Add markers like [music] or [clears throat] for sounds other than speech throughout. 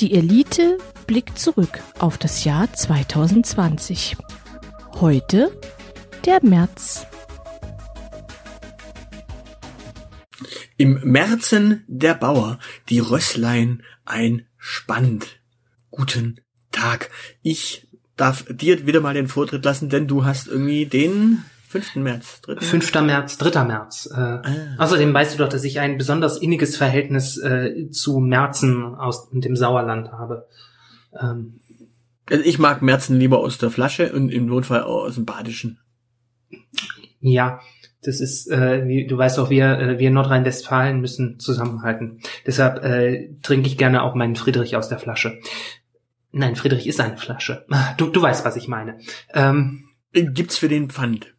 Die Elite blickt zurück auf das Jahr 2020. Heute der März. Im Märzen der Bauer, die Rösslein ein Spand. Guten Tag. Ich darf dir wieder mal den Vortritt lassen, denn du hast irgendwie den 5. März. 3. 5. März, 3. März. Äh, ah. Außerdem weißt du doch, dass ich ein besonders inniges Verhältnis äh, zu Märzen aus dem Sauerland habe. Ähm, also ich mag Märzen lieber aus der Flasche und im Notfall auch aus dem Badischen. Ja, das ist, äh, wie, du weißt auch, wir, äh, wir Nordrhein-Westfalen müssen zusammenhalten. Deshalb äh, trinke ich gerne auch meinen Friedrich aus der Flasche. Nein, Friedrich ist eine Flasche. Du, du weißt, was ich meine. Ähm, Gibt's für den Pfand?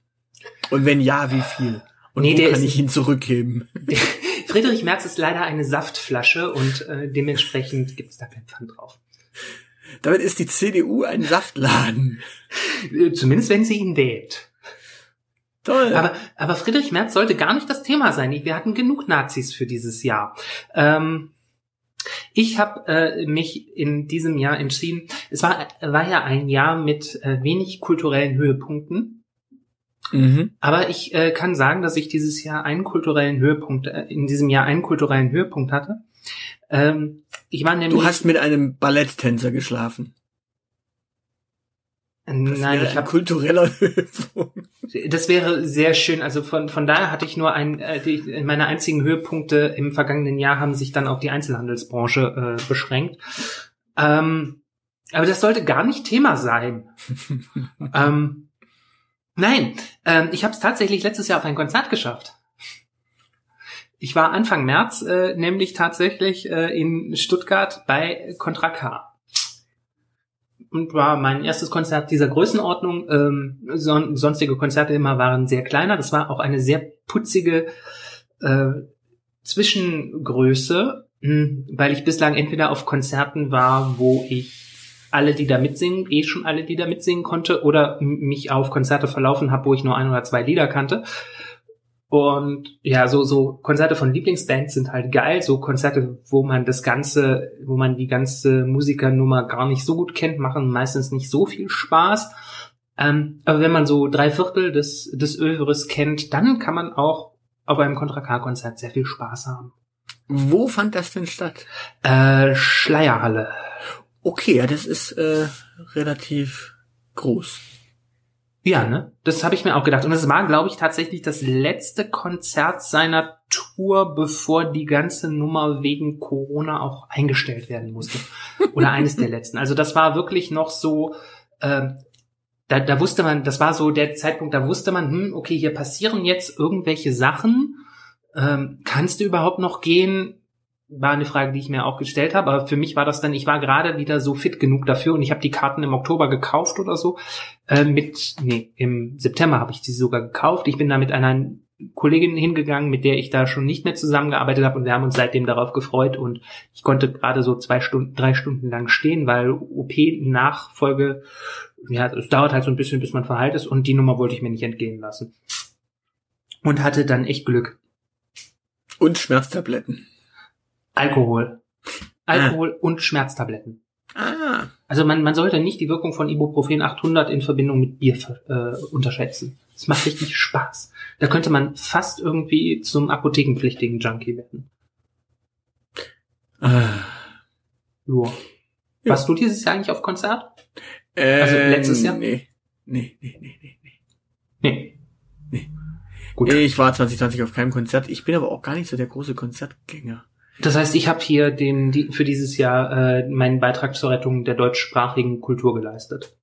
Und wenn ja, wie viel? Und nee, wo kann ich ihn zurückgeben? [laughs] Friedrich Merz ist leider eine Saftflasche und äh, dementsprechend gibt's da kein Pfand drauf. Damit ist die CDU ein Saftladen. Zumindest wenn sie ihn wählt. Toll. Aber, aber Friedrich Merz sollte gar nicht das Thema sein. Wir hatten genug Nazis für dieses Jahr. Ähm, ich habe äh, mich in diesem Jahr entschieden, es war, war ja ein Jahr mit äh, wenig kulturellen Höhepunkten. Mhm. Aber ich äh, kann sagen, dass ich dieses Jahr einen kulturellen Höhepunkt, äh, in diesem Jahr einen kulturellen Höhepunkt hatte. Ähm, ich war nämlich. Du hast mit einem Balletttänzer geschlafen. Das Nein, ich habe kultureller [laughs] Höhepunkt. Das wäre sehr schön. Also von von daher hatte ich nur ein äh, die, meine einzigen Höhepunkte im vergangenen Jahr haben sich dann auf die Einzelhandelsbranche äh, beschränkt. Ähm, aber das sollte gar nicht Thema sein. [laughs] ähm, nein, ähm, ich habe es tatsächlich letztes Jahr auf ein Konzert geschafft. Ich war Anfang März äh, nämlich tatsächlich äh, in Stuttgart bei Contra K und war mein erstes Konzert dieser Größenordnung. Ähm, son sonstige Konzerte immer waren sehr kleiner. Das war auch eine sehr putzige äh, Zwischengröße, mh, hm, weil ich bislang entweder auf Konzerten war, wo ich alle, die da mitsingen, eh schon alle, die da mitsingen konnte, oder mich auf Konzerte verlaufen habe, wo ich nur ein oder zwei Lieder kannte. Und ja, so, so Konzerte von Lieblingsbands sind halt geil. So Konzerte, wo man das Ganze, wo man die ganze Musikernummer gar nicht so gut kennt, machen meistens nicht so viel Spaß. Ähm, aber wenn man so drei Viertel des, des Övres kennt, dann kann man auch auf einem Contra K-Konzert sehr viel Spaß haben. Wo fand das denn statt? Äh, Schleierhalle. Okay, ja, das ist äh, relativ groß. Ja, ne? Das habe ich mir auch gedacht. Und es war, glaube ich, tatsächlich das letzte Konzert seiner Tour, bevor die ganze Nummer wegen Corona auch eingestellt werden musste. Oder eines der letzten. Also das war wirklich noch so, äh, da, da wusste man, das war so der Zeitpunkt, da wusste man, hm, okay, hier passieren jetzt irgendwelche Sachen. Ähm, kannst du überhaupt noch gehen? War eine Frage, die ich mir auch gestellt habe. Aber für mich war das dann, ich war gerade wieder so fit genug dafür und ich habe die Karten im Oktober gekauft oder so. Äh, mit, nee, im September habe ich die sogar gekauft. Ich bin da mit einer Kollegin hingegangen, mit der ich da schon nicht mehr zusammengearbeitet habe und wir haben uns seitdem darauf gefreut und ich konnte gerade so zwei Stunden, drei Stunden lang stehen, weil OP-Nachfolge, ja, es dauert halt so ein bisschen, bis man verheilt ist und die Nummer wollte ich mir nicht entgehen lassen. Und hatte dann echt Glück. Und Schmerztabletten. Alkohol. Alkohol ah. und Schmerztabletten. Ah. Also man, man sollte nicht die Wirkung von Ibuprofen 800 in Verbindung mit Bier äh, unterschätzen. Es macht richtig Spaß. Da könnte man fast irgendwie zum apothekenpflichtigen Junkie werden. Ah. Joa. Ja. Warst du dieses Jahr eigentlich auf Konzert? Äh, also letztes Jahr? Nee. Nee, nee, nee, nee, nee. Nee. Nee. Gut. Ich war 2020 auf keinem Konzert. Ich bin aber auch gar nicht so der große Konzertgänger. Das heißt, ich habe hier den, die, für dieses Jahr äh, meinen Beitrag zur Rettung der deutschsprachigen Kultur geleistet.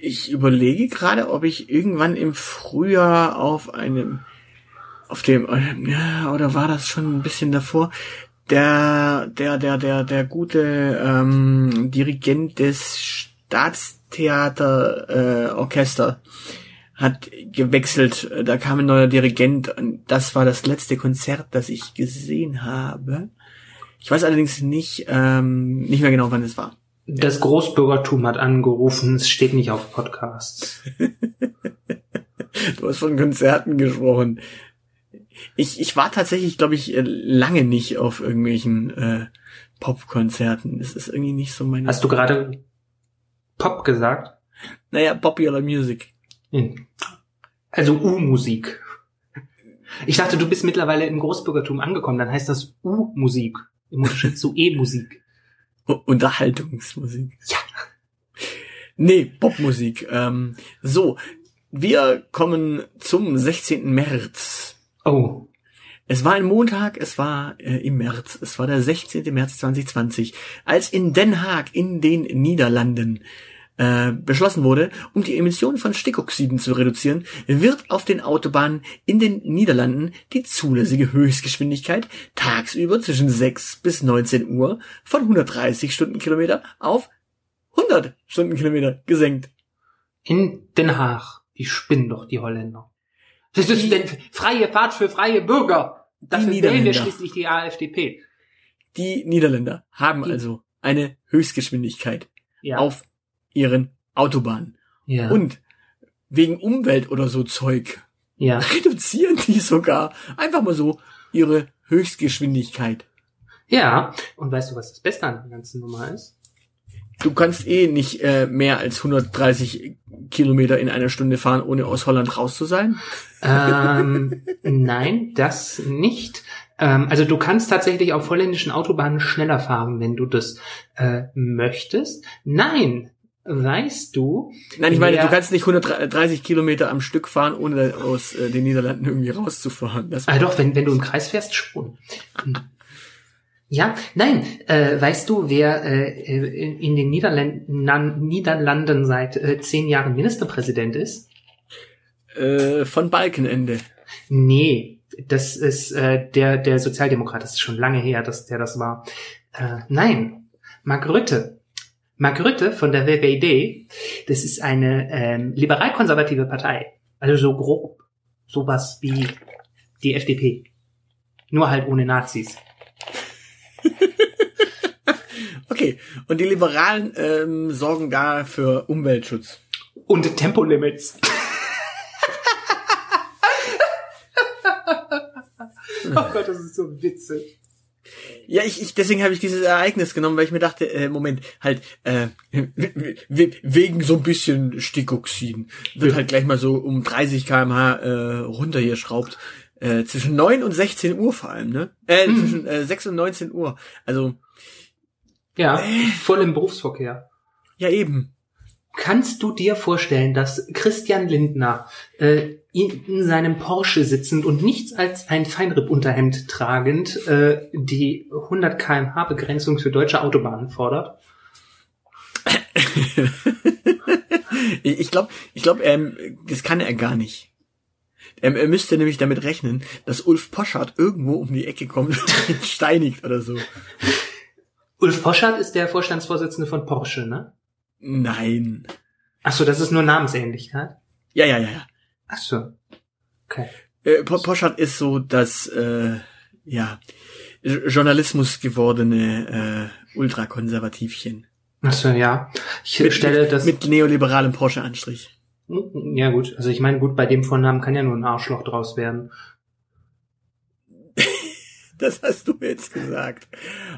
Ich überlege gerade, ob ich irgendwann im Frühjahr auf einem, auf dem, ja, oder war das schon ein bisschen davor, der, der, der, der, der gute ähm, Dirigent des Staatstheater äh, Orchester hat gewechselt. Da kam ein neuer Dirigent und das war das letzte Konzert, das ich gesehen habe. Ich weiß allerdings nicht, ähm, nicht mehr genau, wann es war. Das Großbürgertum hat angerufen, es steht nicht auf Podcasts. [laughs] du hast von Konzerten gesprochen. Ich, ich war tatsächlich, glaube ich, äh, lange nicht auf irgendwelchen äh, Popkonzerten. Das ist irgendwie nicht so meine. Hast du gerade Pop gesagt? Naja, Popular Music. Also U-Musik. Ich dachte, du bist mittlerweile im Großbürgertum angekommen, dann heißt das U-Musik. Im Unterschied zu E-Musik. [laughs] Unterhaltungsmusik. Ja. Nee, Popmusik. Ähm, so, wir kommen zum 16. März. Oh. Es war ein Montag, es war äh, im März, es war der 16. März 2020, als in Den Haag in den Niederlanden äh, beschlossen wurde, um die Emissionen von Stickoxiden zu reduzieren, wird auf den Autobahnen in den Niederlanden die zulässige Höchstgeschwindigkeit tagsüber zwischen 6 bis 19 Uhr von 130 Stundenkilometer auf 100 Stundenkilometer gesenkt. In Den Haag. Die spinnen doch, die Holländer. Das ist denn freie Fahrt für freie Bürger. Dafür wählen wir schließlich die AfDP. Die Niederländer haben die, also eine Höchstgeschwindigkeit ja. auf ihren Autobahnen. Ja. Und wegen Umwelt oder so Zeug ja. [laughs] reduzieren die sogar einfach mal so ihre Höchstgeschwindigkeit. Ja, und weißt du, was das Beste an der ganzen Nummer ist? Du kannst eh nicht äh, mehr als 130 Kilometer in einer Stunde fahren, ohne aus Holland raus zu sein. Ähm, [laughs] nein, das nicht. Ähm, also du kannst tatsächlich auf holländischen Autobahnen schneller fahren, wenn du das äh, möchtest. Nein, weißt du. Nein, ich meine, du kannst nicht 130 Kilometer am Stück fahren, ohne aus äh, den Niederlanden irgendwie rauszufahren. Das ah, doch, wenn, wenn du im Kreis fährst, schon. Ja, nein, äh, weißt du, wer äh, in, in den Niederlanden, Niederlanden seit äh, zehn Jahren Ministerpräsident ist? Äh, von Balkenende. Nee, das ist äh, der, der Sozialdemokrat, das ist schon lange her, dass der das war. Äh, nein, Mark Rütte. Mark Rütte von der WWD, das ist eine ähm, liberal-konservative Partei. Also so grob sowas wie die FDP. Nur halt ohne Nazis. [laughs] okay, und die Liberalen ähm, sorgen da für Umweltschutz. Und Tempolimits. [laughs] oh Gott, das ist so witzig. Ja, ich, ich deswegen habe ich dieses Ereignis genommen, weil ich mir dachte, äh, Moment, halt äh, wegen so ein bisschen Stickoxiden wird halt gleich mal so um 30 km/h äh, runter hier schraubt. Äh, zwischen 9 und 16 Uhr vor allem, ne? Äh, mhm. zwischen äh, 6 und 19 Uhr. Also ja, äh, voll im Berufsverkehr. Ja, eben. Kannst du dir vorstellen, dass Christian Lindner äh, in, in seinem Porsche sitzend und nichts als ein Feinripp-Unterhemd tragend äh, die 100 kmh Begrenzung für deutsche Autobahnen fordert? [laughs] ich glaube, ich glaube, ähm, das kann er gar nicht. Ähm, er müsste nämlich damit rechnen, dass Ulf Poschardt irgendwo um die Ecke kommt und steinigt oder so. Ulf Poschardt ist der Vorstandsvorsitzende von Porsche, ne? Nein. Ach so, das ist nur Namensähnlichkeit? Ja, ja, ja, ja. Ach so. Okay. Äh, Poschardt ist so das, äh, ja, Journalismus gewordene äh, Ultrakonservativchen. Ach so, ja. Ich mit, stelle das mit neoliberalem Porsche-Anstrich. Ja gut, also ich meine, gut, bei dem Vornamen kann ja nur ein Arschloch draus werden. Das hast du jetzt gesagt.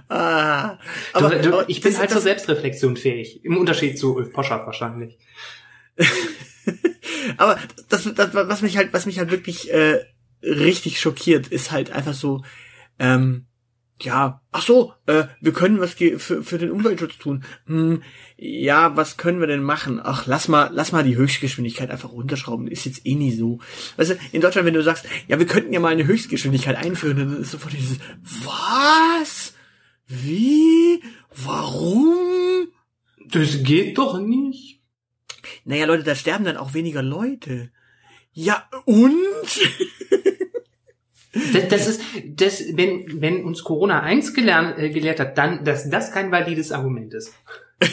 Ah, aber, du, du, ich bin halt zur Selbstreflexion fähig. Im Unterschied zu Ulf Poschardt wahrscheinlich. [laughs] aber das, das, was mich halt, was mich halt wirklich äh, richtig schockiert, ist halt einfach so, ähm, ja, ach so, äh, wir können was für, für den Umweltschutz tun. Hm, ja, was können wir denn machen? Ach, lass mal, lass mal die Höchstgeschwindigkeit einfach runterschrauben. Ist jetzt eh nie so. Weißt du, in Deutschland, wenn du sagst, ja, wir könnten ja mal eine Höchstgeschwindigkeit einführen, dann ist sofort dieses, was? Wie? Warum? Das geht doch nicht. Naja, Leute, da sterben dann auch weniger Leute. Ja, und? [laughs] Das, das ist, das, wenn, wenn uns Corona eins gelernt, äh, gelehrt hat, dann, dass das kein valides Argument ist. [laughs]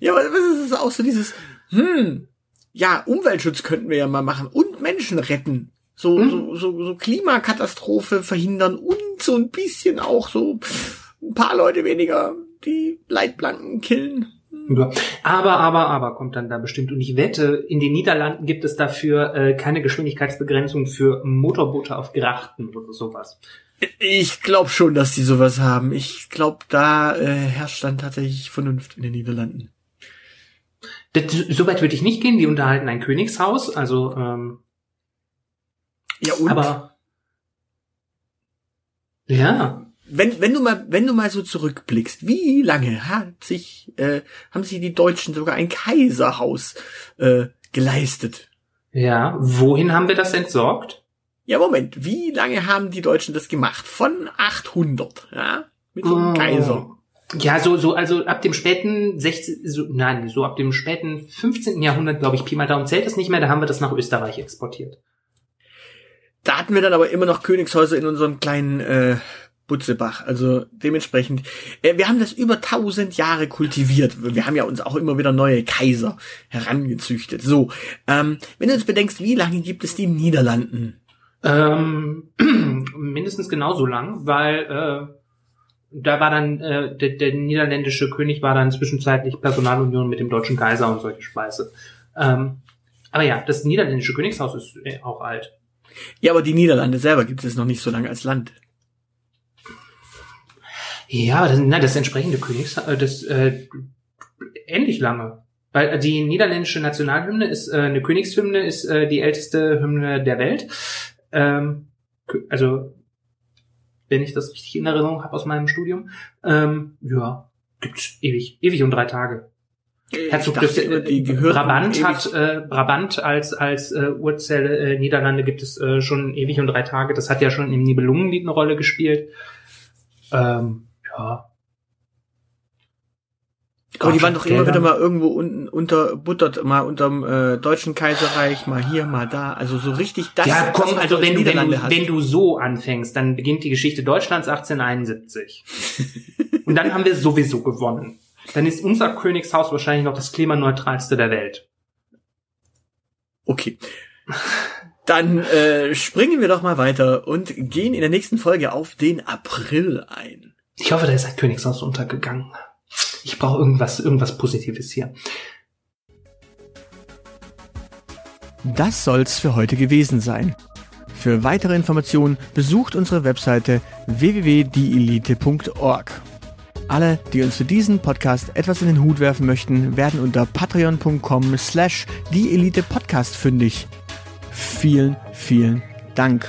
ja, aber was ist auch so dieses, hm, ja, Umweltschutz könnten wir ja mal machen und Menschen retten. So, hm? so, so, so Klimakatastrophe verhindern und so ein bisschen auch so ein paar Leute weniger die Leitplanken killen. Aber, aber, aber kommt dann da bestimmt. Und ich wette, in den Niederlanden gibt es dafür äh, keine Geschwindigkeitsbegrenzung für Motorboote auf Grachten oder sowas. Ich glaube schon, dass die sowas haben. Ich glaube, da äh, herrscht dann tatsächlich Vernunft in den Niederlanden. Das, Soweit würde ich nicht gehen. Die unterhalten ein Königshaus, also ähm, Ja, und aber ja. Wenn, wenn du mal, wenn du mal so zurückblickst, wie lange hat sich, äh, haben sich die Deutschen sogar ein Kaiserhaus äh, geleistet? Ja, wohin haben wir das entsorgt? Ja, Moment, wie lange haben die Deutschen das gemacht? Von 800, ja? Mit so einem Oh. Kaiser. Ja, so, so, also ab dem späten 16, so, nein, so ab dem späten 15. Jahrhundert, glaube ich, Pi mal Daumen zählt es nicht mehr, da haben wir das nach Österreich exportiert. Da hatten wir dann aber immer noch Königshäuser in unserem kleinen äh, Butzebach. Also dementsprechend, äh, wir haben das über tausend Jahre kultiviert. Wir haben ja uns auch immer wieder neue Kaiser herangezüchtet. So, ähm, wenn du jetzt bedenkst, wie lange gibt es die Niederlanden? Ähm, [clears throat] mindestens genauso lang, weil äh, da war dann äh, der, der niederländische König war dann zwischenzeitlich Personalunion mit dem deutschen Kaiser und solche Speise. Ähm, aber ja, das niederländische Königshaus ist äh, auch alt. Ja, aber die Niederlande selber gibt es noch nicht so lange als Land. Ja, das, nein, das entsprechende Königshaus, äh, das äh, ähnlich lange. Weil äh, die niederländische Nationalhymne ist äh, eine Königshymne, ist äh, die älteste Hymne der Welt. Ähm, also wenn ich das richtig in Erinnerung habe aus meinem Studium. Ähm, ja, gibt's ewig, ewig und drei Tage. Herzog Ich dachte immer, die äh, gehörten Brabant hat äh, Brabant als als äh, Urzelle äh, Niederlande gibt es äh, schon ewig und drei Tage. Das hat ja schon im Nibelungenlied eine Rolle gespielt. Ähm, ja. Aber die waren doch immer wieder mal irgendwo unten unterbuttert, mal unterm äh, deutschen Kaiserreich, mal hier, mal da. Also so richtig das, ja, komm, also wenn du, wenn, du, wenn du so anfängst, dann beginnt die Geschichte Deutschlands 1871. [laughs] Und dann haben wir sowieso gewonnen. Dann ist unser Königshaus wahrscheinlich noch das klimaneutralste der Welt. Okay. Dann äh, springen wir doch mal weiter und gehen in der nächsten Folge auf den April ein. Ich hoffe, da ist ein Königshaus untergegangen. Ich brauche irgendwas, irgendwas Positives hier. Das soll's für heute gewesen sein. Für weitere Informationen besucht unsere Webseite www.dielite.org. Alle, die uns für diesen Podcast etwas in den Hut werfen möchten, werden unter patreon.com slash dieelitepodcast fündig. Vielen, vielen Dank.